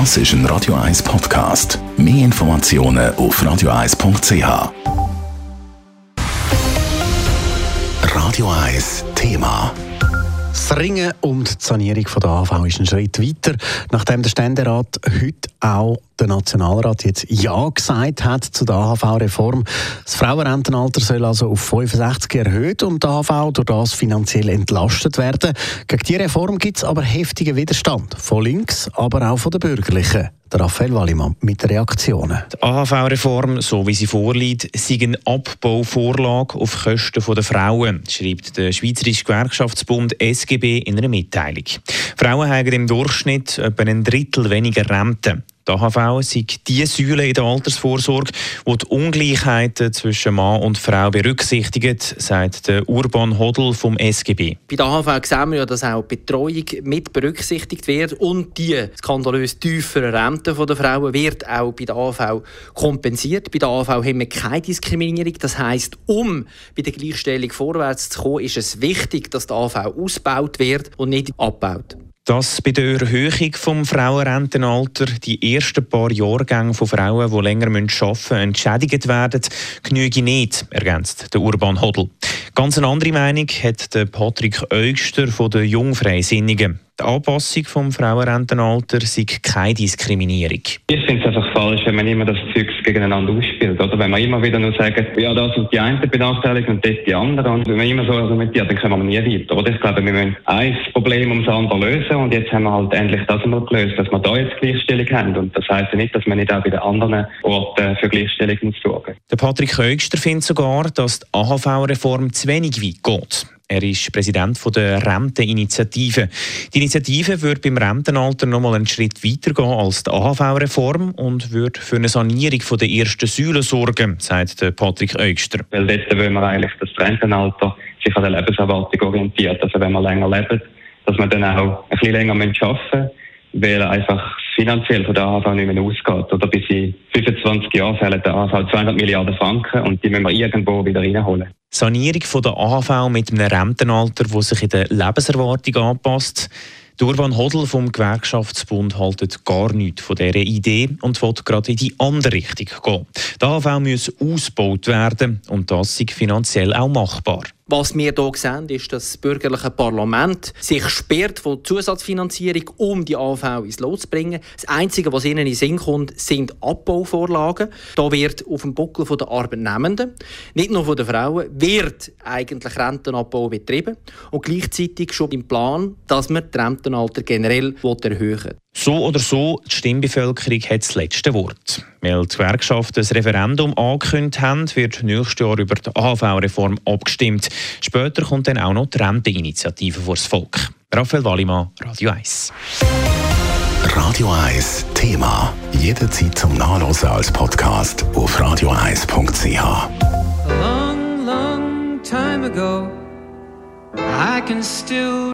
Das ist ein Radio 1 Podcast. Mehr Informationen auf radio1.ch. Radio 1 Thema. Das Ringen um die Sanierung der AV ist ein Schritt weiter, nachdem der Ständerat heute auch der Nationalrat jetzt Ja gesagt hat zu der AHV-Reform. Das Frauenrentenalter soll also auf 65 erhöht und die AHV durch das finanziell entlastet werden. Gegen diese Reform gibt es aber heftigen Widerstand. Von links, aber auch von den Bürgerlichen. Raphael Wallimann mit Reaktionen. Die AHV-Reform, so wie sie vorliegt, sei eine Abbauvorlage auf Kosten der Frauen, schreibt der Schweizerische Gewerkschaftsbund SGB in einer Mitteilung. Frauen haben im Durchschnitt etwa ein Drittel weniger Rente. Die AHV sind die Säule in der Altersvorsorge, die die Ungleichheiten zwischen Mann und Frau berücksichtigt, sagt der Urban Hodl vom SGB. Bei der AHV sehen wir ja, dass auch Betreuung mit berücksichtigt wird und die skandalös tiefere Rente der Frauen wird auch bei der AHV kompensiert. Bei der AHV haben wir keine Diskriminierung. Das heisst, um bei der Gleichstellung vorwärts zu kommen, ist es wichtig, dass die AHV ausgebaut wird und nicht abgebaut. Dass bei der Erhöhung des Frauenrentenalter die ersten paar Jahrgänge von Frauen, die länger arbeiten müssen, entschädigt werden, genüge nicht, ergänzt der Urban Hodl. Ganz eine andere Meinung hat der Patrick Eugster von den Jungfreisinnigen. Die Anpassung vom Frauenrentenalter sei keine Diskriminierung. Ich finde es einfach falsch, wenn man immer das Zeug gegeneinander ausspielt. Oder wenn man immer wieder nur sagt, ja, das sind die einen benachteiligt und das die anderen. Und wenn man immer so argumentiert, dann kommen wir nie weiter. Oder ich glaube, wir müssen ein Problem ums andere lösen und jetzt haben wir halt endlich das mal gelöst, dass wir da jetzt Gleichstellung haben. Und das heisst ja nicht, dass man nicht auch bei den anderen Orten für Gleichstellung muss sorgen Der Patrick Högster findet sogar, dass die AHV-Reform zu wenig weit geht. Er ist Präsident der Renteninitiative. Die Initiative würde beim Rentenalter noch mal einen Schritt weiter gehen als die AHV-Reform und würde für eine Sanierung der ersten Säule sorgen, sagt Patrick Eugster. Weil dort wollen wir eigentlich, dass das Rentenalter sich an der Lebenserwartung orientiert. Also wenn wir länger leben, dass wir dann auch ein bisschen länger arbeiten müssen, weil einfach finanziell von der AHV nicht mehr ausgeht. Oder bis in 25 Jahren fehlen der AHV 200 Milliarden Franken und die müssen wir irgendwo wieder reinholen. Sanierung von der AHV mit einem Rentenalter, das sich in der Lebenserwartung anpasst. Urban Hodl vom Gewerkschaftsbund haltet gar nichts von dieser Idee und will gerade in die andere Richtung gehen. Die AHV muss ausgebaut werden und das ist finanziell auch machbar. Was wir hier sehen, ist, dass das bürgerliche Parlament sich sperrt von Zusatzfinanzierung, um die AV ins Lot zu bringen. Das Einzige, was ihnen in den Sinn kommt, sind Abbauvorlagen. Da wird auf dem Buckel der Arbeitnehmenden, nicht nur von den Frauen, wird eigentlich Rentenabbau betrieben und gleichzeitig schon im Plan, dass man das Rentenalter generell erhöhen will. So oder so, die Stimmbevölkerung hat das letzte Wort. Weil die Gewerkschaften das Referendum angekündigt haben, wird nächstes Jahr über die AHV-Reform abgestimmt. Später kommt dann auch noch die Renteninitiative vor das Volk. Raphael Wallimann, Radio 1. Radio 1 Thema. Jederzeit zum Nachlesen als Podcast auf radio1.ch. Long, long time ago, I can still